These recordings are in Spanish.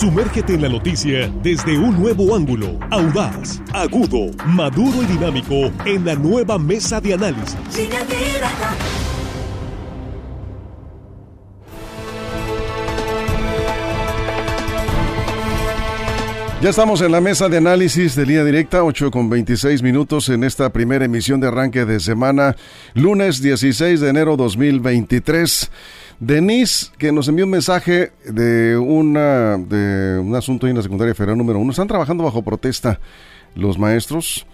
Sumérgete en la noticia desde un nuevo ángulo, audaz, agudo, maduro y dinámico en la nueva mesa de análisis. Ya estamos en la mesa de análisis de línea directa, 8 con 26 minutos en esta primera emisión de arranque de semana, lunes 16 de enero 2023. Denise, que nos envió un mensaje de, una, de un asunto en la secundaria federal número uno. Están trabajando bajo protesta los maestros.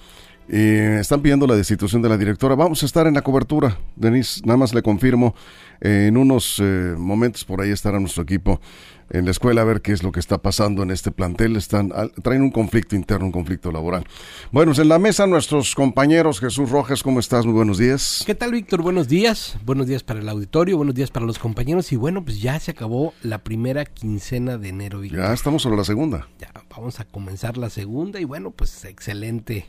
y están pidiendo la destitución de la directora. Vamos a estar en la cobertura, Denise. Nada más le confirmo. en unos eh, momentos por ahí estará nuestro equipo en la escuela a ver qué es lo que está pasando en este plantel. Están, traen un conflicto interno, un conflicto laboral. Bueno, en la mesa nuestros compañeros. Jesús Rojas, ¿cómo estás? Muy buenos días. ¿Qué tal, Víctor? Buenos días. Buenos días para el auditorio, buenos días para los compañeros. Y bueno, pues ya se acabó la primera quincena de enero, Víctor. Ya estamos sobre la segunda. Ya, vamos a comenzar la segunda y bueno, pues excelente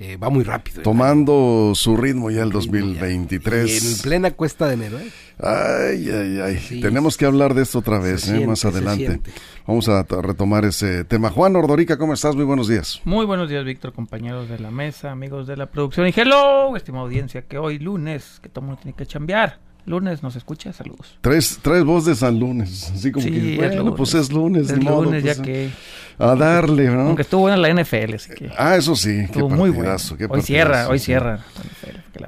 eh, va muy rápido. Tomando su ritmo ya el 2023. Y en plena cuesta de enero. ¿eh? Ay, ay, ay. Tenemos que hablar de esto otra vez, ¿eh? más adelante. Vamos a retomar ese tema. Juan Ordorica, ¿cómo estás? Muy buenos días. Muy buenos días, Víctor, compañeros de la mesa, amigos de la producción. Y hello, estimada audiencia, que hoy lunes, que todo mundo tiene que chambear Lunes nos escucha, saludos. Tres, tres voz de San Lunes, así como que, bueno, pues es lunes. Es lunes, ya pues, que... A darle, ¿no? Aunque estuvo en la NFL, así que... Ah, eso sí, estuvo muy bueno. hoy cierra, hoy cierra.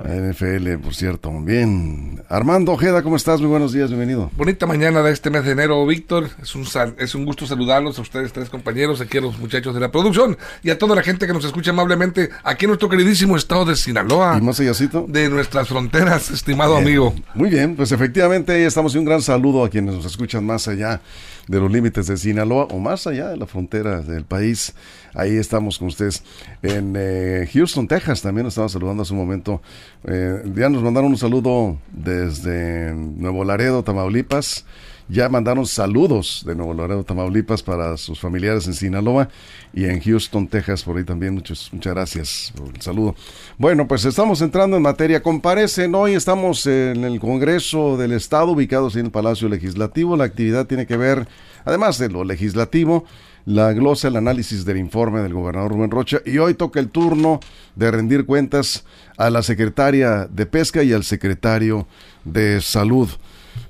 La NFL, por cierto. Bien. Armando Ojeda, ¿cómo estás? Muy buenos días, bienvenido. Bonita mañana de este mes de enero, Víctor. Es un, es un gusto saludarlos a ustedes, tres compañeros, aquí a los muchachos de la producción y a toda la gente que nos escucha amablemente aquí en nuestro queridísimo estado de Sinaloa. ¿Y más allácito? De nuestras fronteras, estimado amigo. Muy bien, pues efectivamente estamos y un gran saludo a quienes nos escuchan más allá de los límites de Sinaloa o más allá de la frontera del país. Ahí estamos con ustedes. En eh, Houston, Texas, también nos estaba saludando hace un momento. Eh, ya nos mandaron un saludo desde Nuevo Laredo, Tamaulipas. Ya mandaron saludos de Nuevo Laredo, Tamaulipas para sus familiares en Sinaloa y en Houston, Texas, por ahí también. Muchas, muchas gracias por el saludo. Bueno, pues estamos entrando en materia. Comparecen hoy, estamos en el Congreso del Estado, ubicados en el Palacio Legislativo. La actividad tiene que ver, además de lo legislativo, la glosa, el análisis del informe del gobernador Rubén Rocha y hoy toca el turno de rendir cuentas a la secretaria de Pesca y al secretario de Salud.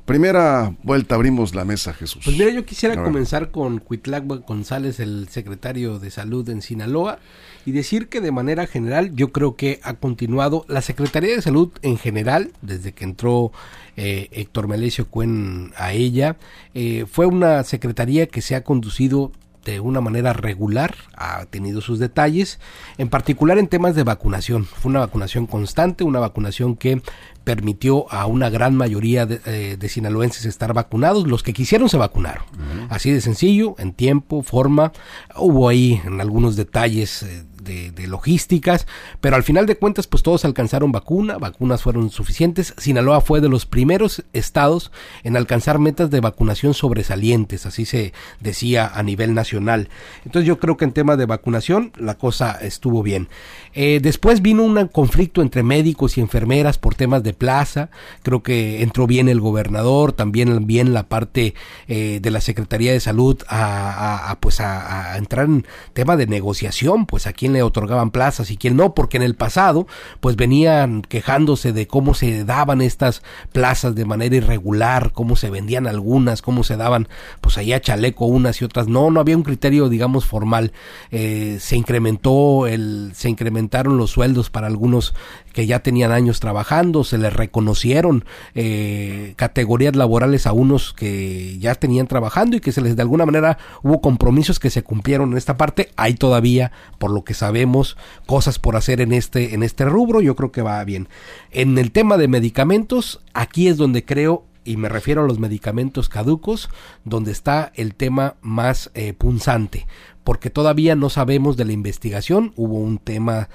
Primera vuelta, abrimos la mesa, Jesús. Pues mira, yo quisiera comenzar con Cuitlagua González, el secretario de Salud en Sinaloa, y decir que de manera general yo creo que ha continuado la Secretaría de Salud en general, desde que entró eh, Héctor Melesio Cuen a ella, eh, fue una secretaría que se ha conducido de una manera regular, ha tenido sus detalles, en particular en temas de vacunación. Fue una vacunación constante, una vacunación que permitió a una gran mayoría de, eh, sinaloenses estar vacunados. Los que quisieron se vacunaron. Así de sencillo, en tiempo, forma. Hubo ahí en algunos detalles de, logísticas, pero al final de cuentas pues todos alcanzaron vacuna, vacunas fueron suficientes. Sinaloa fue de los primeros estados en alcanzar metas de vacunación sobresalientes, así se decía a nivel nacional. Entonces yo creo que en tema de vacunación la cosa estuvo bien. Eh, después vino un conflicto entre médicos y enfermeras por temas de plaza, creo que entró bien el gobernador, también bien la parte eh, de la Secretaría de Salud a, pues a, a entrar en tema de negociación, pues aquí le otorgaban plazas y quién no, porque en el pasado pues venían quejándose de cómo se daban estas plazas de manera irregular, cómo se vendían algunas, cómo se daban pues allá chaleco unas y otras. No, no había un criterio digamos formal. Eh, se incrementó el, se incrementaron los sueldos para algunos que ya tenían años trabajando, se les reconocieron eh, categorías laborales a unos que ya tenían trabajando y que se les de alguna manera hubo compromisos que se cumplieron en esta parte. Hay todavía, por lo que sabemos, cosas por hacer en este, en este rubro. Yo creo que va bien. En el tema de medicamentos, aquí es donde creo y me refiero a los medicamentos caducos, donde está el tema más eh, punzante, porque todavía no sabemos de la investigación, hubo un tema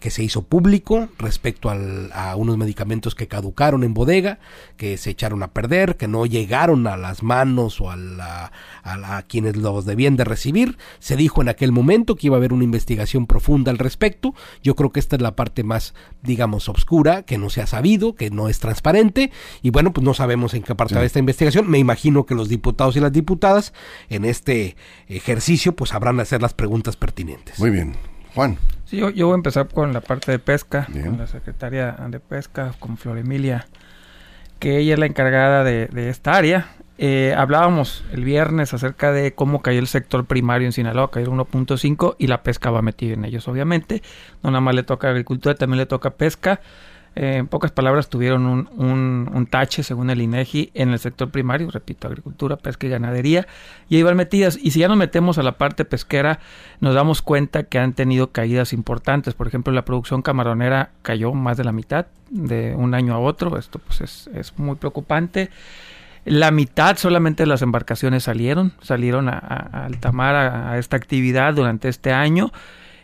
que se hizo público respecto al- a unos medicamentos que caducaron en bodega, que se echaron a perder, que no llegaron a las manos o a, la- a la- a quienes los debían de recibir. Se dijo en aquel momento que iba a haber una investigación profunda al respecto. Yo creo que esta es la parte más, digamos, obscura, que no se ha sabido, que no es transparente. Y bueno, pues no sabemos en qué parte va esta investigación. Me imagino que los diputados y las diputadas en este ejercicio pues sabrán hacer las preguntas pertinentes. Muy bien. Juan. Sí, yo, yo voy a empezar con la parte de pesca, Bien. con la secretaria de pesca, con Flor Emilia, que ella es la encargada de, de esta área. Eh, hablábamos el viernes acerca de cómo cayó el sector primario en Sinaloa, cayó 1.5 y la pesca va metida en ellos, obviamente. No nada más le toca agricultura, también le toca pesca. En pocas palabras, tuvieron un, un- tache, según el INEGI, en el sector primario, repito, agricultura, pesca y ganadería, y ahí van metidas. Y si ya nos metemos a la parte pesquera, nos damos cuenta que han tenido caídas importantes. Por ejemplo, la producción camaronera cayó más de la mitad de un año a otro. Esto pues es, es muy preocupante. La mitad solamente de las embarcaciones salieron, salieron a, a- a a, esta actividad durante este año.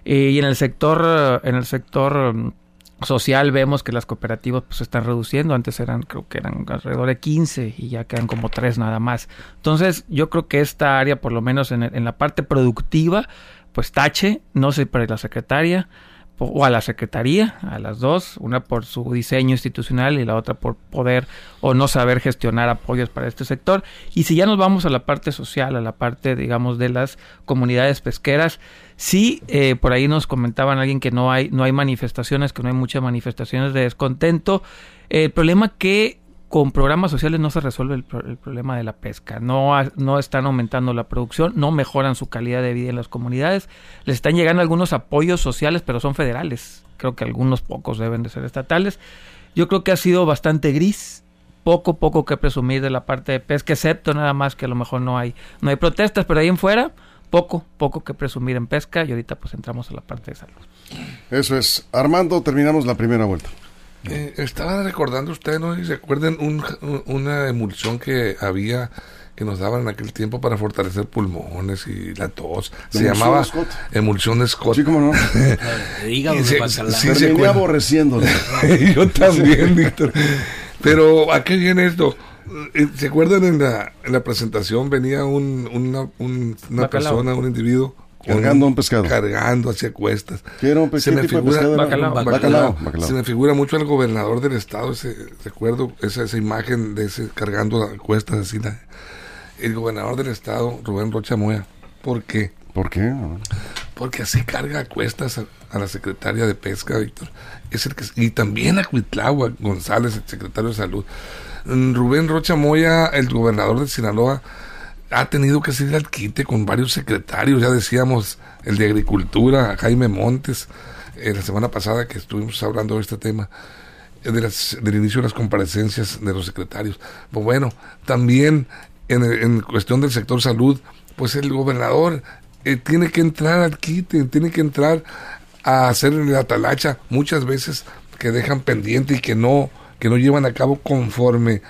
Eh, y en el sector, en el sector mm, social vemos que las cooperativas pues se están reduciendo. Antes eran, creo que eran alrededor de 15 y ya quedan como 3 nada más. Entonces, yo creo que esta área, por lo menos en, en la parte productiva, pues tache, no sé para la secretaria o a la secretaría, a las dos, una por su diseño institucional y la otra por poder o no saber gestionar apoyos para este sector. Y si ya nos vamos a la parte social, a la parte, digamos, de las comunidades pesqueras, sí, eh, por ahí nos comentaban alguien que no hay, no hay manifestaciones, que no hay muchas manifestaciones de descontento. El problema que con programas sociales no se resuelve el, pro- el problema de la pesca. No, no están aumentando la producción, no mejoran su calidad de vida en las comunidades. Les están llegando algunos apoyos sociales, pero son federales. Creo que algunos pocos deben de ser estatales. Yo creo que ha sido bastante gris. Poco, poco que presumir de la parte de pesca, excepto nada más que a lo mejor no hay, no hay protestas, pero ahí en fuera, poco, poco que presumir en pesca. Y ahorita pues entramos a la parte de salud. Eso es. Armando, terminamos la primera vuelta. Eh, estaba recordando usted, ¿no? Y se acuerdan un- un- una emulsión que había que nos daban en aquel tiempo para fortalecer pulmones y la tos. Se llamaba Scott. emulsión de Scott. Sí, cómo no. De hígado se- sí, se aborreciéndole. Yo también, Víctor. Pero, ¿a qué viene esto? Eh, ¿Se acuerdan en la, en la presentación venía un, una, un- una persona, un individuo? Cargando un pescado. Cargando hacia cuestas. ¿Qué era un pe- Se qué me de figura- pescado era? Bacalao. Bacalao. bacalao. Se me figura mucho al gobernador del estado, ese recuerdo, esa, esa imagen de ese cargando a cuestas así. la- el gobernador del estado, Rubén Rocha Moya. ¿Por qué? ¿Por qué? Porque así carga a cuestas a, a la secretaria de Pesca, Víctor. Es el que, y también a Cuitlagua González, el secretario de Salud. Mm, Rubén Rocha Moya, el gobernador de Sinaloa, ha tenido que salir al quite con varios secretarios. Ya decíamos, el de Agricultura, Jaime Montes, eh, la semana pasada que estuvimos hablando de este tema, eh, de las- del inicio de las comparecencias de los secretarios. Pues bueno, también en, en cuestión del sector salud, pues el gobernador eh, tiene que entrar al quite, tiene que entrar a hacer la talacha muchas veces que dejan pendiente y que no que no llevan a cabo conforme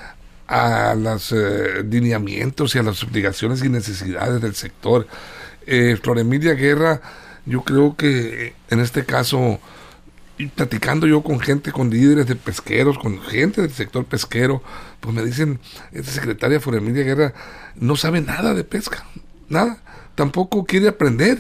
a los eh, lineamientos y a las obligaciones y necesidades del sector. Eh, Flor Emilia Guerra, yo creo que en este caso, y platicando yo con gente, con líderes de pesqueros, con gente del sector pesquero, pues me dicen, esta secretaria Flor Emilia Guerra no sabe nada de pesca, nada, tampoco quiere aprender.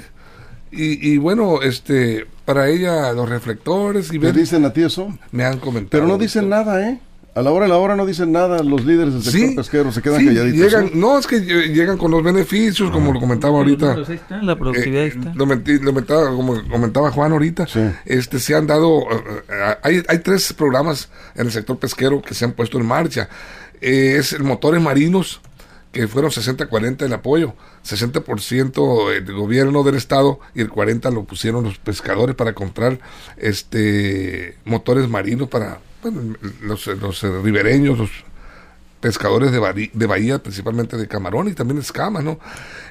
Y, y bueno, este, para ella los reflectores y ¿Qué ver, dicen a ti eso? me han comentado. Pero no dicen nada, ¿eh? A la hora de la hora no dicen nada los líderes del sector pesquero, se quedan sí, calladitos. Llegan, no, es que lle- llegan con los beneficios, como lo comentaba ahorita. Pues ahí está, la productividad ahí Eh, está. lo, comentaba, como comentaba Juan ahorita, Sí. este se han dado, eh, eh, hay, hay tres programas en el sector pesquero que se han puesto en marcha. Eh, es el motores marinos, que fueron 60-40 el apoyo, 60% el gobierno del estado y el 40% lo pusieron los pescadores para comprar este motores marinos para bueno, los, los eh, ribereños, los pescadores de, Bari- de Bahía, principalmente de camarón y también escamas, ¿no?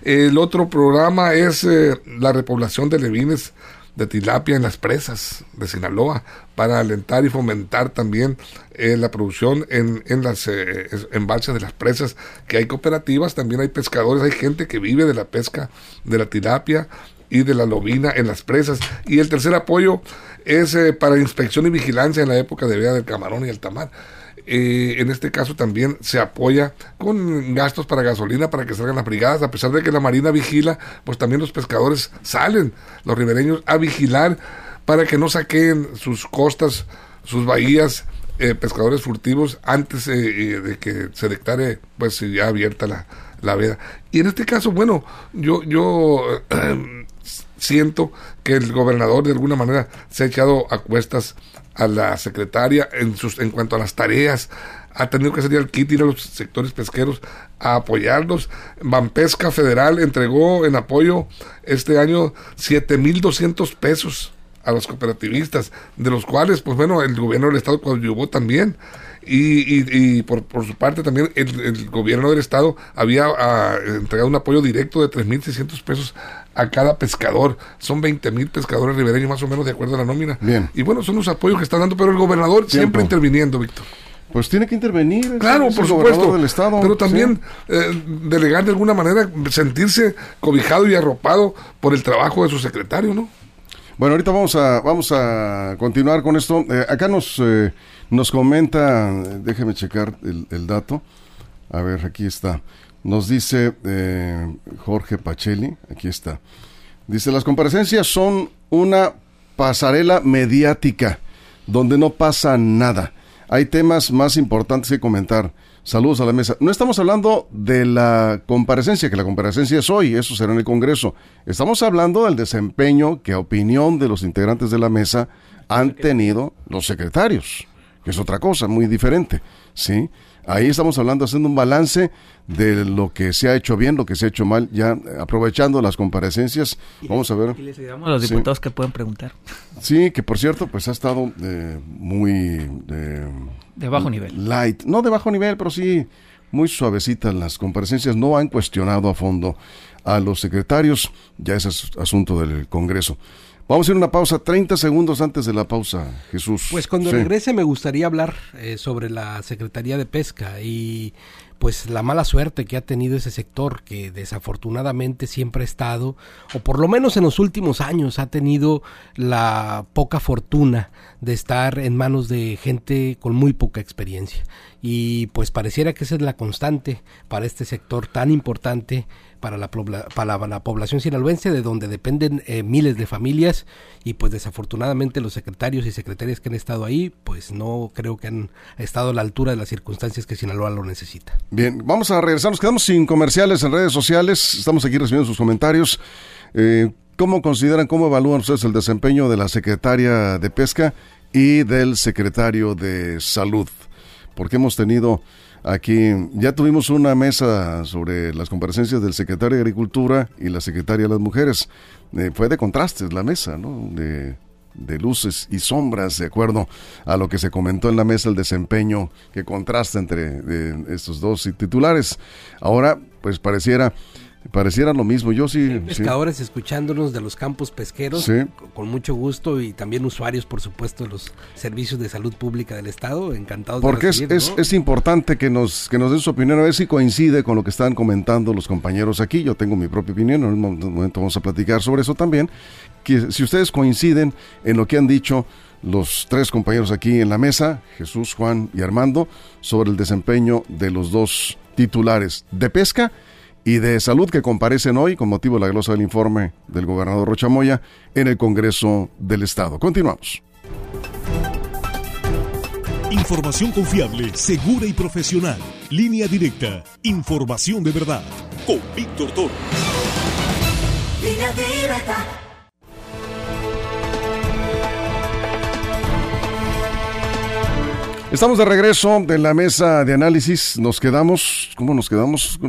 El otro programa es eh, la repoblación de levines de tilapia en las presas de Sinaloa para alentar y fomentar también eh, la producción en, en las eh, es- embalses de las presas, que hay cooperativas, también hay pescadores, hay gente que vive de la pesca de la tilapia y de la lobina en las presas. Y el tercer apoyo es eh, para inspección y vigilancia en la época de veda del camarón y el tamar. Eh, en este caso también se apoya con gastos para gasolina para que salgan las brigadas, a pesar de que la Marina vigila, pues también los pescadores salen, los ribereños, a vigilar para que no saquen sus costas, sus bahías, eh, pescadores furtivos antes de que se declare pues ya abierta la, la veda. Y en este caso, bueno, yo, yo siento que el gobernador de alguna manera se ha echado a cuestas a la secretaria en, sus, en cuanto a las tareas. Ha tenido que salir al kit, ir a los sectores pesqueros a apoyarlos. Bampesca Federal entregó en apoyo este año 7.200 pesos a los cooperativistas, de los cuales, pues bueno, el gobierno del Estado coadyuvó también. Y, y, por, por, su parte también el, gobierno del estado había ah, entregado un apoyo directo de 3.600 pesos a cada pescador. Son 20.000 pescadores ribereños más o menos de acuerdo a la nómina. Bien. Y bueno, son los apoyos que están dando, pero el gobernador siempre interviniendo, Víctor. Pues tiene que intervenir. Claro, por supuesto. Del estado, pero también eh, delegar de alguna manera, sentirse cobijado y arropado por el trabajo de su secretario, ¿no? Bueno, ahorita vamos a, vamos a continuar con esto. Eh, acá nos, eh, nos comenta, déjeme checar el, dato. A ver, aquí está. Nos dice eh, Jorge Pacelli, aquí está. Dice, las comparecencias son una pasarela mediática donde no pasa nada. Hay temas más importantes que comentar. Saludos a la mesa. No estamos hablando de la comparecencia, que la comparecencia es hoy, eso será en el Congreso. Estamos hablando del desempeño que a opinión de los integrantes de la mesa han tenido los secretarios, que es otra cosa muy diferente, ¿sí? Ahí estamos hablando, haciendo un balance de lo que se ha hecho bien, lo que se ha hecho mal, ya aprovechando las comparecencias. Vamos a ver. Y les ayudamos a los diputados que pueden preguntar. Sí, que por cierto, pues ha estado eh, muy... de bajo nivel. Light. No de bajo nivel, pero sí muy suavecitas las comparecencias. No han cuestionado a fondo a los secretarios. Ya ese es asunto del Congreso. Vamos a ir a una pausa, 30 segundos antes de la pausa, Jesús. Pues cuando regrese me gustaría hablar eh, sobre la Secretaría de Pesca y pues la mala suerte que ha tenido ese sector que desafortunadamente siempre ha estado o por lo menos en los últimos años ha tenido la poca fortuna de estar en manos de gente con muy poca experiencia y pues pareciera que esa es la constante para este sector tan importante para la, para la población sinaloense, de donde dependen eh, miles de familias y pues desafortunadamente los secretarios y secretarias que han estado ahí, pues no creo que han estado a la altura de las circunstancias que Sinaloa lo necesita. Bien, vamos a regresar, nos quedamos sin comerciales en redes sociales, estamos aquí recibiendo sus comentarios. Eh, ¿Cómo consideran, cómo evalúan ustedes el desempeño de la secretaria de Pesca y del secretario de Salud? Porque hemos tenido Aquí ya tuvimos una mesa sobre las comparecencias del secretario de Agricultura y la secretaria de las Mujeres. Eh, fue de contrastes la mesa, ¿no? De, luces y sombras, de acuerdo a lo que se comentó en la mesa, el desempeño que contrasta entre estos dos titulares. Ahora, pues pareciera Pareciera lo mismo, yo sí. pescadores escuchándonos de los campos pesqueros, con mucho gusto, y también usuarios, por supuesto, de los servicios de salud pública del Estado, encantados Porque de es, es, importante que nos, que nos den su opinión, a ver si coincide con lo que están comentando los compañeros aquí. Yo tengo mi propia opinión, en un momento vamos a platicar sobre eso también. Que si ustedes coinciden en lo que han dicho los tres compañeros aquí en la mesa, Jesús, Juan y Armando, sobre el desempeño de los dos titulares de pesca y de Salud que comparecen hoy con motivo de la glosa del informe del gobernador Rochamoya en el Congreso del Estado. Continuamos. Información confiable, segura y profesional. Línea directa. Información de verdad. Con Víctor Toro. Línea directa. Estamos de regreso de la mesa de análisis. Nos quedamos, ¿cómo nos quedamos?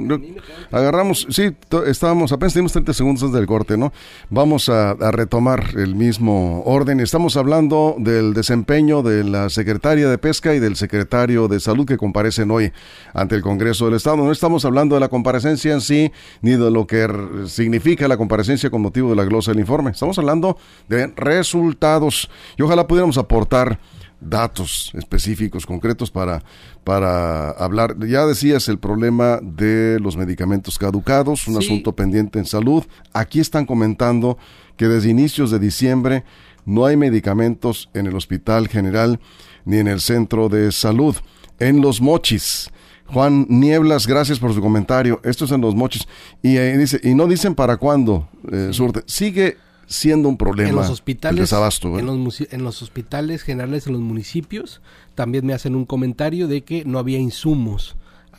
Agarramos, sí, estábamos, apenas tenemos 30 segundos antes del corte, ¿no? Vamos a, retomar el mismo orden. Estamos hablando del desempeño de la secretaria de Pesca y del secretario de Salud que comparecen hoy ante el Congreso del Estado. No estamos hablando de la comparecencia en sí, ni de lo que significa la comparecencia con motivo de la glosa del informe. Estamos hablando de resultados y ojalá pudiéramos aportar datos específicos, concretos para, para hablar. Ya decías el problema de los medicamentos caducados, un asunto pendiente en salud. Aquí están comentando que desde inicios de diciembre no hay medicamentos en el Hospital General ni en el Centro de Salud. En Los Mochis, Juan Nieblas, gracias por su comentario. Esto es en Los Mochis. Y eh, dice, y no dicen para cuándo, eh, surte. Sigue siendo un problema en los hospitales, en, los, en los hospitales generales en los municipios también me hacen un comentario de que no había insumos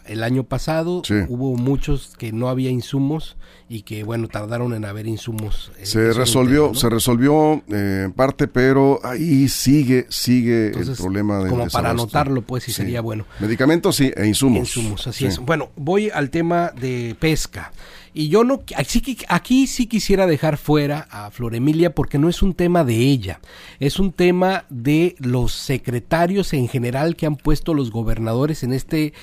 el año pasado hubo muchos que no había insumos y que bueno tardaron en haber insumos. Eh, se resolvió, se resolvió eh, en parte, pero ahí sigue, sigue el problema de como para anotarlo, pues, sí, sería bueno. Medicamentos sí e insumos. Insumos, así es. Bueno, voy al tema de pesca. Y yo no, aquí, aquí sí quisiera dejar fuera a Floremilia porque no es un tema de ella, es un tema de los secretarios en general que han puesto los gobernadores en este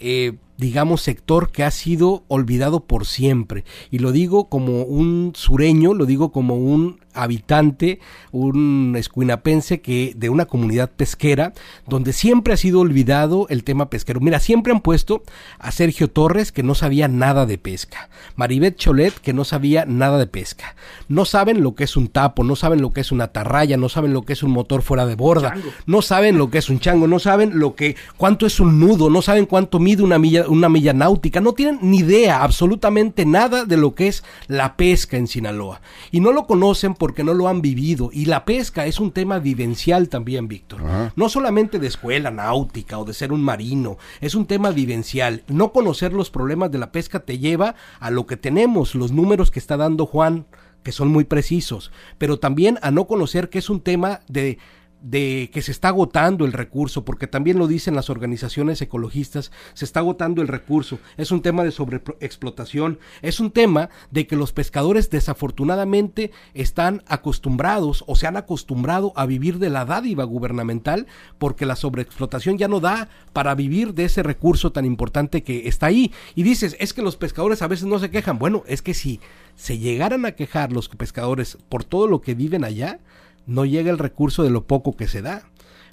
eh, digamos, sector que ha sido olvidado por siempre. Y lo digo como un sureño, lo digo como un habitante, un escuinapense que de una comunidad pesquera donde siempre ha sido olvidado el tema pesquero. Mira, siempre han puesto a Sergio Torres que no sabía nada de pesca, Maribet Cholet que no sabía nada de pesca. No saben lo que es un tapo, no saben lo que es una tarraya, no saben lo que es un motor fuera de borda, no saben lo que es un chango, no saben lo que cuánto es un nudo, no saben cuánto mide una milla una milla náutica, no tienen ni idea absolutamente nada de lo que es la pesca en Sinaloa. Y no lo conocen porque no lo han vivido. Y la pesca es un tema vivencial también, Víctor. No solamente de escuela náutica o de ser un marino, es un tema vivencial. No conocer los problemas de la pesca te lleva a lo que tenemos, los números que está dando Juan que son muy precisos, pero también a no conocer que es un tema de de que se está agotando el recurso, porque también lo dicen las organizaciones ecologistas, se está agotando el recurso, es un tema de sobreexplotación, es un tema de que los pescadores desafortunadamente están acostumbrados o se han acostumbrado a vivir de la dádiva gubernamental, porque la sobreexplotación ya no da para vivir de ese recurso tan importante que está ahí. Y dices, es que los pescadores a veces no se quejan. Bueno, es que si se llegaran a quejar los pescadores por todo lo que viven allá, no llega el recurso de lo poco que se da.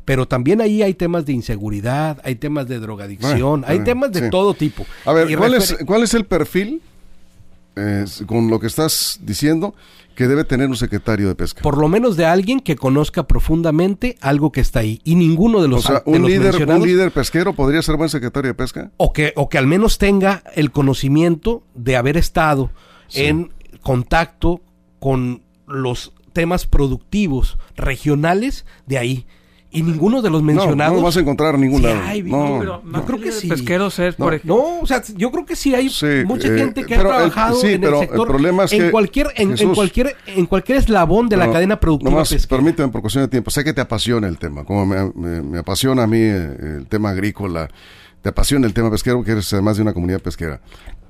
Pero también ahí hay temas de inseguridad, hay temas de drogadicción, hay temas de todo tipo. A ver, ¿cuál, es, ¿cuál es el perfil, con lo que estás diciendo, que debe tener un secretario de pesca? Por lo menos de alguien que conozca profundamente algo que está ahí. Y ninguno de los... O sea, un, líder, un líder pesquero podría ser buen secretario de pesca. O que, o que al menos tenga el conocimiento de haber estado en contacto con los temas productivos regionales de ahí. Y ninguno de los mencionados. No, vas a encontrar ningún lado. no. yo creo que sí. Pesqueros es, por ejemplo. No, o sea, yo creo que sí hay mucha eh, gente que ha trabajado en el sector. problema es en cualquier, en, cualquier, en cualquier eslabón de la cadena productiva. Nomás, permíteme, por cuestión de tiempo. Sé que te apasiona el tema, como me, me apasiona a mí eh, el tema agrícola te apasiona el tema pesquero, que eres además de una comunidad pesquera.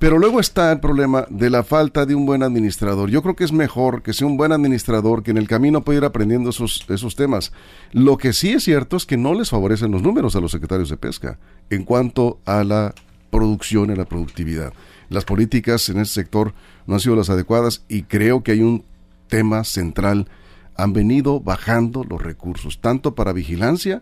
Pero luego está el problema de la falta de un buen administrador. Yo creo que es mejor que sea un buen administrador que en el camino pueda ir aprendiendo esos, esos temas. Lo que sí es cierto es que no les favorecen los números a los secretarios de pesca en cuanto a la producción y la productividad. Las políticas en ese sector no han sido las adecuadas y creo que hay un tema central. Han venido bajando los recursos, tanto para vigilancia,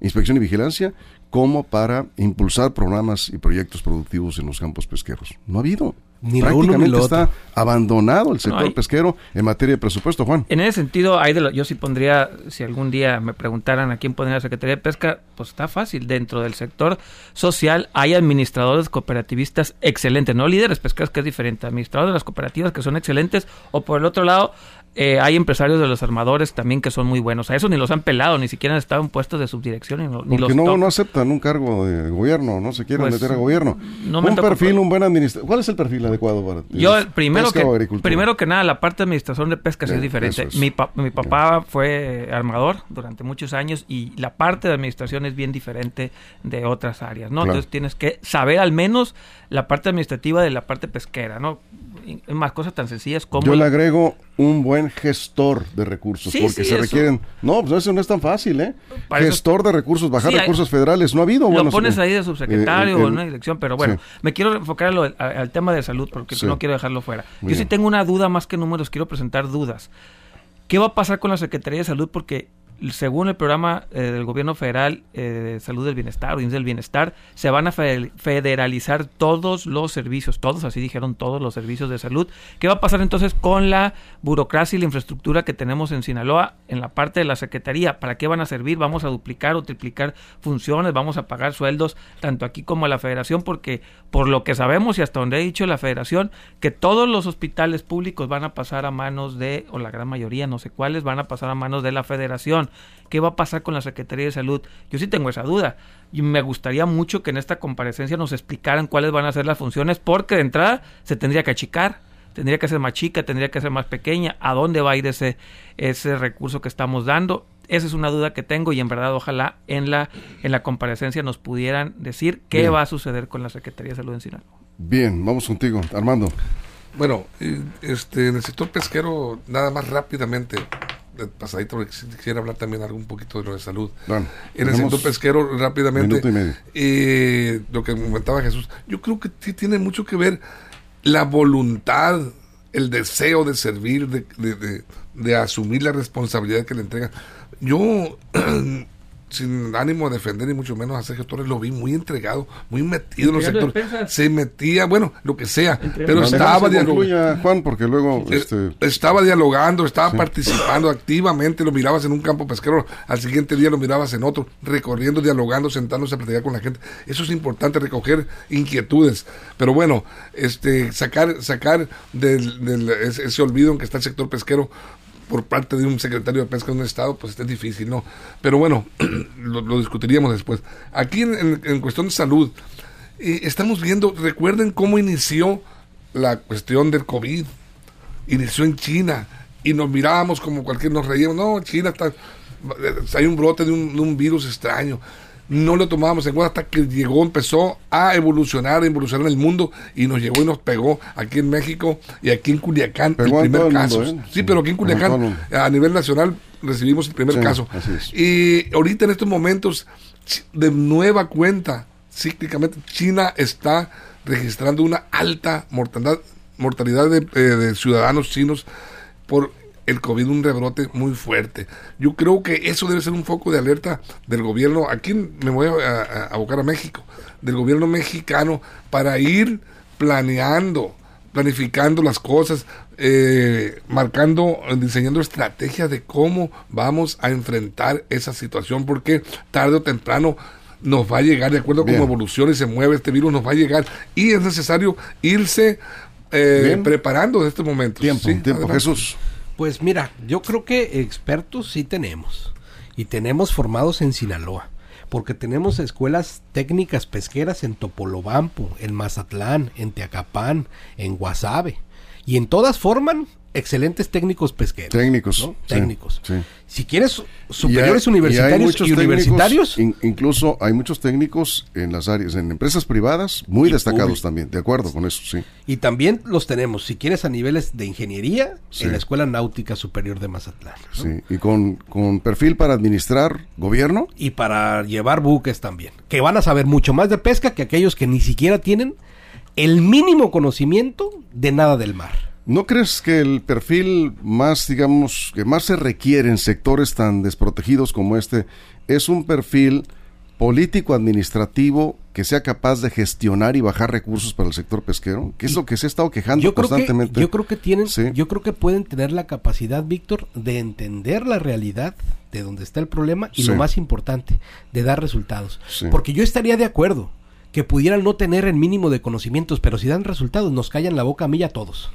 inspección y vigilancia, como para impulsar programas y proyectos productivos en los campos pesqueros. No ha habido. Ni Prácticamente está abandonado el sector pesquero en materia de presupuesto, Juan. En ese sentido, hay de yo sí pondría, si algún día me preguntaran a quién pondría la Secretaría de Pesca, pues está fácil. Dentro del sector social hay administradores cooperativistas excelentes, no líderes pesqueros, que es diferente, administradores de las cooperativas que son excelentes, o por el otro lado, eh, hay empresarios de los armadores también que son muy buenos. A eso ni los han pelado, ni siquiera han estado en puestos de subdirección. Ni, Porque no, no aceptan un cargo de gobierno, no se quieren pues, meter a gobierno. un perfil, un buen administrador. ¿Cuál es el perfil adecuado para ti? Yo, primero que, primero que nada, la parte de administración de pesca es diferente. Mi, mi, papá fue armador durante muchos años y la parte de administración es bien diferente de otras áreas, ¿no? Entonces tienes que saber al menos la parte administrativa de la parte pesquera, ¿no? Más cosas tan sencillas como... Yo le agrego un buen gestor de recursos, porque se requieren... No, pues eso no es tan fácil, ¿eh? gestor de recursos, bajar recursos federales, no ha habido... Lo pones ahí de subsecretario eh, o en una dirección, pero bueno, me quiero enfocar al, tema de salud, porque no quiero dejarlo fuera. Yo sí tengo una duda más que números, quiero presentar dudas. ¿Qué va a pasar con la Secretaría de Salud? Porque según el programa eh, del gobierno federal eh, de salud del bienestar o del bienestar, se van a federalizar todos los servicios, todos, así dijeron todos los servicios de salud. ¿Qué va a pasar entonces con la burocracia y la infraestructura que tenemos en Sinaloa en la parte de la Secretaría? ¿Para qué van a servir? ¿Vamos a duplicar o triplicar funciones? ¿Vamos a pagar sueldos tanto aquí como a la federación? Porque por lo que sabemos y hasta donde he dicho la federación, que todos los hospitales públicos van a pasar a manos de, o la gran mayoría, no sé cuáles, van a pasar a manos de la federación. ¿Qué va a pasar con la Secretaría de Salud? Yo sí tengo esa duda. Y me gustaría mucho que en esta comparecencia nos explicaran cuáles van a ser las funciones, porque de entrada se tendría que achicar, tendría que ser más chica, tendría que ser más pequeña. ¿A dónde va a ir ese, ese recurso que estamos dando? Esa es una duda que tengo y en verdad ojalá en la, en la comparecencia nos pudieran decir qué va a suceder con la Secretaría de Salud en Sinaloa. Bien, vamos contigo, Armando. Bueno, este, en el sector pesquero, nada más rápidamente, pasadito, porque quisiera hablar también algo un poquito de lo de salud. en el sector pesquero, rápidamente, eh, lo que comentaba Jesús, yo creo que tiene mucho que ver la voluntad, el deseo de servir, de, de, de asumir la responsabilidad que le entregan. Yo sin ánimo de defender y mucho menos a Sergio Torres, lo vi muy entregado, muy metido en los sectores. Se metía, bueno, lo que sea, pero estaba dialogando. Juan, porque luego este... estaba dialogando, estaba participando activamente, lo mirabas en un campo pesquero, al siguiente día lo mirabas en otro, recorriendo, dialogando, sentándose a platicar con la gente. Eso es importante, recoger inquietudes. Pero bueno, este sacar sacar del, del ese, ese olvido en que está el sector pesquero por parte de un secretario de pesca de un estado, pues es difícil, ¿no? Pero bueno, lo, discutiríamos después. Aquí en, cuestión de salud, eh, estamos viendo, recuerden cómo inició la cuestión del COVID. Inició en China y nos mirábamos como cualquier, nos reíamos, no, China está, hay un brote de un virus extraño no lo tomábamos en cuenta hasta que llegó, empezó a evolucionar, a evolucionar en el mundo y nos llegó y nos pegó aquí en México y aquí en Culiacán el primer caso. ¿eh? Sí, pero aquí en Culiacán a nivel nacional recibimos el primer caso. Y ahorita en estos momentos, de nueva cuenta, cíclicamente, China está registrando una alta mortalidad, mortalidad de, eh, de ciudadanos chinos por el COVID un rebrote muy fuerte. Yo creo que eso debe ser un foco de alerta del gobierno, aquí me voy a, abocar a México, del gobierno mexicano para ir planeando, planificando las cosas, eh, marcando, diseñando estrategias de cómo vamos a enfrentar esa situación, porque tarde o temprano nos va a llegar, de acuerdo a cómo evoluciona y se mueve este virus, nos va a llegar y es necesario irse eh, preparando en este momento. Tiempo, tiempo. Jesús. Pues mira, yo creo que expertos sí tenemos. Y tenemos formados en Sinaloa. Porque tenemos escuelas técnicas pesqueras en Topolobampo, en Mazatlán, en Teacapán, en Guasave. Y en todas forman excelentes técnicos pesqueros. Técnicos. Técnicos. Si quieres superiores universitarios y, universitarios. incluso hay muchos técnicos en las áreas, en empresas privadas, muy destacados también. De acuerdo con eso, sí. Y también los tenemos, si quieres, a niveles de ingeniería en la Escuela Náutica Superior de Mazatlán. Sí, y con, con perfil para administrar gobierno. Y para llevar buques también. Que van a saber mucho más de pesca que aquellos que ni siquiera tienen el mínimo conocimiento de nada del mar. ¿No crees que el perfil más, digamos, que más se requiere en sectores tan desprotegidos como este es un perfil político-administrativo que sea capaz de gestionar y bajar recursos para el sector pesquero? ¿Qué es lo que se ha estado quejando constantemente? yo creo que tienen, yo creo que pueden tener la capacidad, Víctor, de entender la realidad de donde está el problema y lo más importante, de dar resultados. Porque yo estaría de acuerdo que pudieran no tener el mínimo de conocimientos, pero si dan resultados, nos callan la boca a mí y a todos.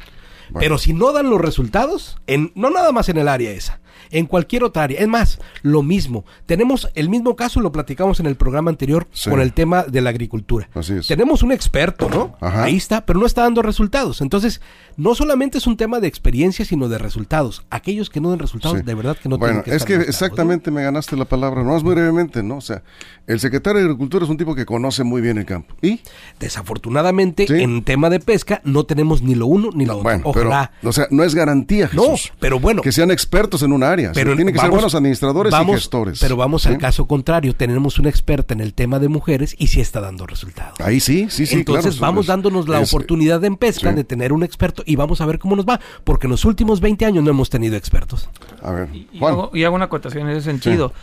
Pero si no dan los resultados, en, no nada más en el área esa, en cualquier otra área. Es más, lo mismo. Tenemos el mismo caso, lo platicamos en el programa anterior con el tema de la agricultura. Tenemos un experto, ¿no? Ahí está, pero no está dando resultados. Entonces, no solamente es un tema de experiencia, sino de resultados. Aquellos que no den resultados, de verdad que no bueno, que es que exactamente me ganaste la palabra, no más muy brevemente, ¿no? O sea, el secretario de Agricultura es un tipo que conoce muy bien el campo. ¿Y? Desafortunadamente, en tema de pesca, no tenemos ni lo uno ni lo otro. Ojalá. o sea, no es garantía, Jesús, No, pero bueno. Que sean expertos en una Pero tienen que ser buenos administradores y gestores. Pero vamos al caso contrario. Tenemos una experta en el tema de mujeres y sí está dando resultados. Ahí sí, sí, sí. Entonces vamos dándonos la oportunidad en pesca de tener un experto y vamos a ver cómo nos va. Porque en los últimos 20 años no hemos tenido expertos. A ver, y, hago, una acotación en ese sentido.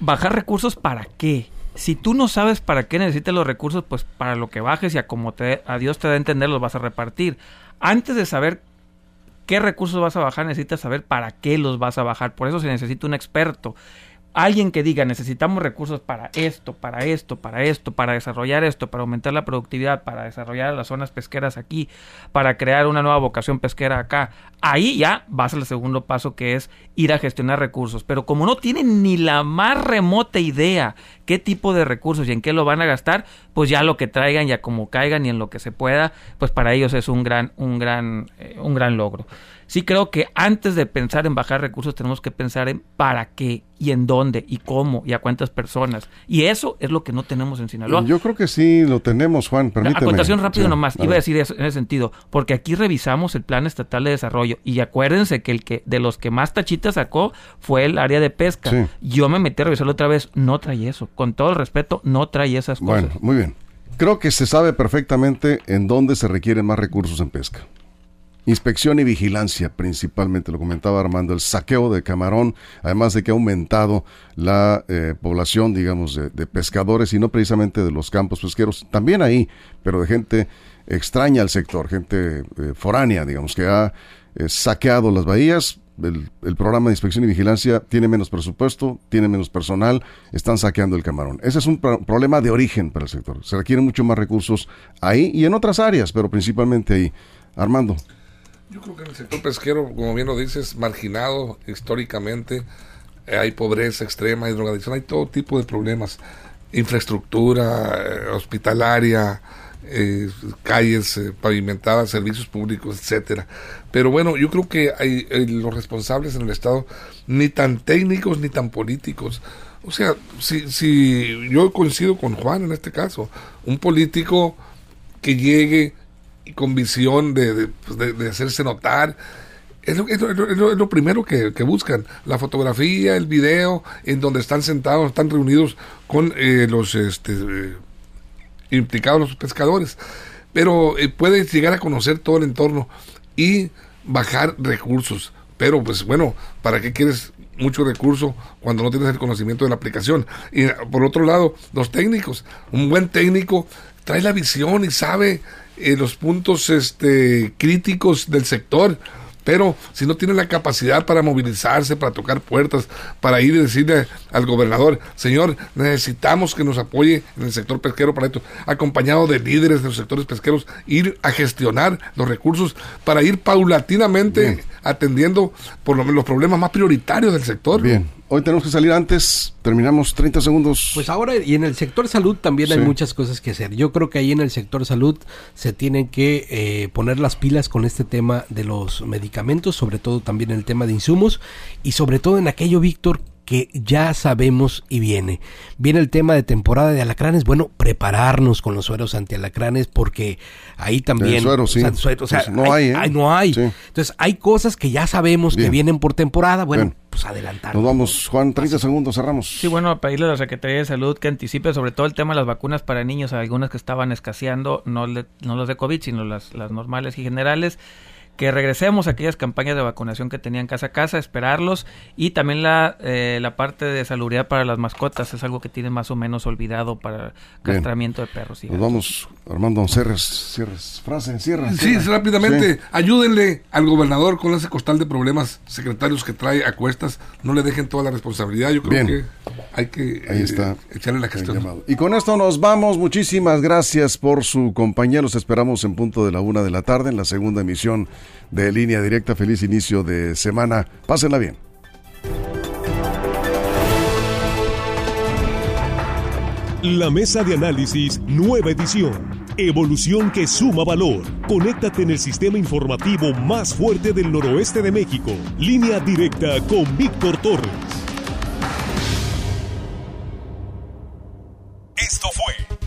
¿Bajar recursos para qué? Si tú no sabes para qué necesitas los recursos, pues para lo que bajes y a como te, a Dios te da a entender los vas a repartir. Antes de saber qué recursos vas a bajar, necesitas saber para qué los vas a bajar. Por eso se necesita un experto alguien que diga necesitamos recursos para esto, para esto, para esto, para desarrollar esto, para aumentar la productividad, para desarrollar las zonas pesqueras aquí, para crear una nueva vocación pesquera acá, ahí ya vas al segundo paso que es ir a gestionar recursos. Pero como no tienen ni la más remota idea qué tipo de recursos y en qué lo van a gastar, pues ya lo que traigan, ya como caigan y en lo que se pueda, pues para ellos es un gran, un gran, eh, un gran logro sí creo que antes de pensar en bajar recursos tenemos que pensar en para qué y en dónde y cómo y a cuántas personas. Y eso es lo que no tenemos en Sinaloa. Yo creo que sí lo tenemos, Juan. Permíteme. Acotación rápido nomás. Iba a decir eso en ese sentido. Porque aquí revisamos el Plan Estatal de Desarrollo y acuérdense que el que de los que más tachitas sacó fue el área de pesca. Yo me metí a revisarlo otra vez. No trae eso. Con todo el respeto, no trae esas cosas. Bueno, muy bien. Creo que se sabe perfectamente en dónde se requieren más recursos en pesca. Inspección y vigilancia, principalmente, lo comentaba Armando, el saqueo de camarón, además de que ha aumentado la eh, población, digamos, de, pescadores y no precisamente de los campos pesqueros, también ahí, pero de gente extraña al sector, gente eh, foránea, digamos, que ha eh, saqueado las bahías. El, el, programa de inspección y vigilancia tiene menos presupuesto, tiene menos personal, están saqueando el camarón. Ese es un problema de origen para el sector. Se requieren mucho más recursos ahí y en otras áreas, pero principalmente ahí. Armando. Yo creo que en el sector pesquero, como bien lo dices, marginado históricamente, eh, hay pobreza extrema, hay drogadicción, hay todo tipo de problemas, infraestructura, eh, hospitalaria, eh, calles pavimentadas, servicios públicos, etcétera. Pero bueno, yo creo que hay, los responsables en el Estado, ni tan técnicos ni tan políticos. O sea, si, si yo coincido con Juan en este caso, un político que llegue con visión de, pues, de, hacerse notar. Es lo, es es lo, primero que, buscan, la fotografía, el video, en donde están sentados, están reunidos con eh, los este, eh, implicados, los pescadores. Pero eh, puedes llegar a conocer todo el entorno y bajar recursos. Pero pues bueno, ¿para qué quieres mucho recurso cuando no tienes el conocimiento de la aplicación? Y por otro lado, los técnicos. Un buen técnico trae la visión y sabe eh, los puntos este, críticos del sector. Pero si no tiene la capacidad para movilizarse, para tocar puertas, para ir y decirle al gobernador, señor, necesitamos que nos apoye en el sector pesquero para esto, acompañado de líderes de los sectores pesqueros, ir a gestionar los recursos para ir paulatinamente atendiendo por lo, los problemas más prioritarios del sector. Bien, Hoy tenemos que salir antes, terminamos 30 segundos. Pues ahora, y en el sector salud también hay muchas cosas que hacer. Yo creo que ahí en el sector salud se tienen que eh, poner las pilas con este tema de los medicamentos, sobre todo también el tema de insumos, y sobre todo en aquello, Víctor, que ya sabemos y viene. Viene el tema de temporada de alacranes. Bueno, prepararnos con los sueros antialacranes porque ahí también... Suero, sí. Pues no hay, ¿eh? no hay. Entonces hay cosas que ya sabemos que vienen por temporada. Bueno, pues adelantar. Nos vamos, Juan, 30 segundos, cerramos. Sí, bueno, pedirle a la Secretaría de Salud que anticipe sobre todo el tema de las vacunas para niños, algunas que estaban escaseando, no, no las de COVID, sino las, las normales y generales que regresemos a aquellas campañas de vacunación que tenían casa a casa, esperarlos y también la, eh, la parte de salubridad para las mascotas es algo que tiene más o menos olvidado para castramiento de perros. Y Nos vamos, Armando, cierres, cierres, frase, cierra. Sí, rápidamente, ayúdenle al gobernador con ese costal de problemas secretarios que trae a cuestas, no le dejen toda la responsabilidad, yo creo que hay que Ahí está, eh, echarle la gestión. Y con esto nos vamos, muchísimas gracias por su compañía, los esperamos en punto de la una de la tarde en la segunda emisión de línea directa. Feliz inicio de semana. Pásenla bien. La mesa de análisis, nueva edición. Evolución que suma valor. Conéctate en el sistema informativo más fuerte del noroeste de México. Línea directa con Víctor Torres.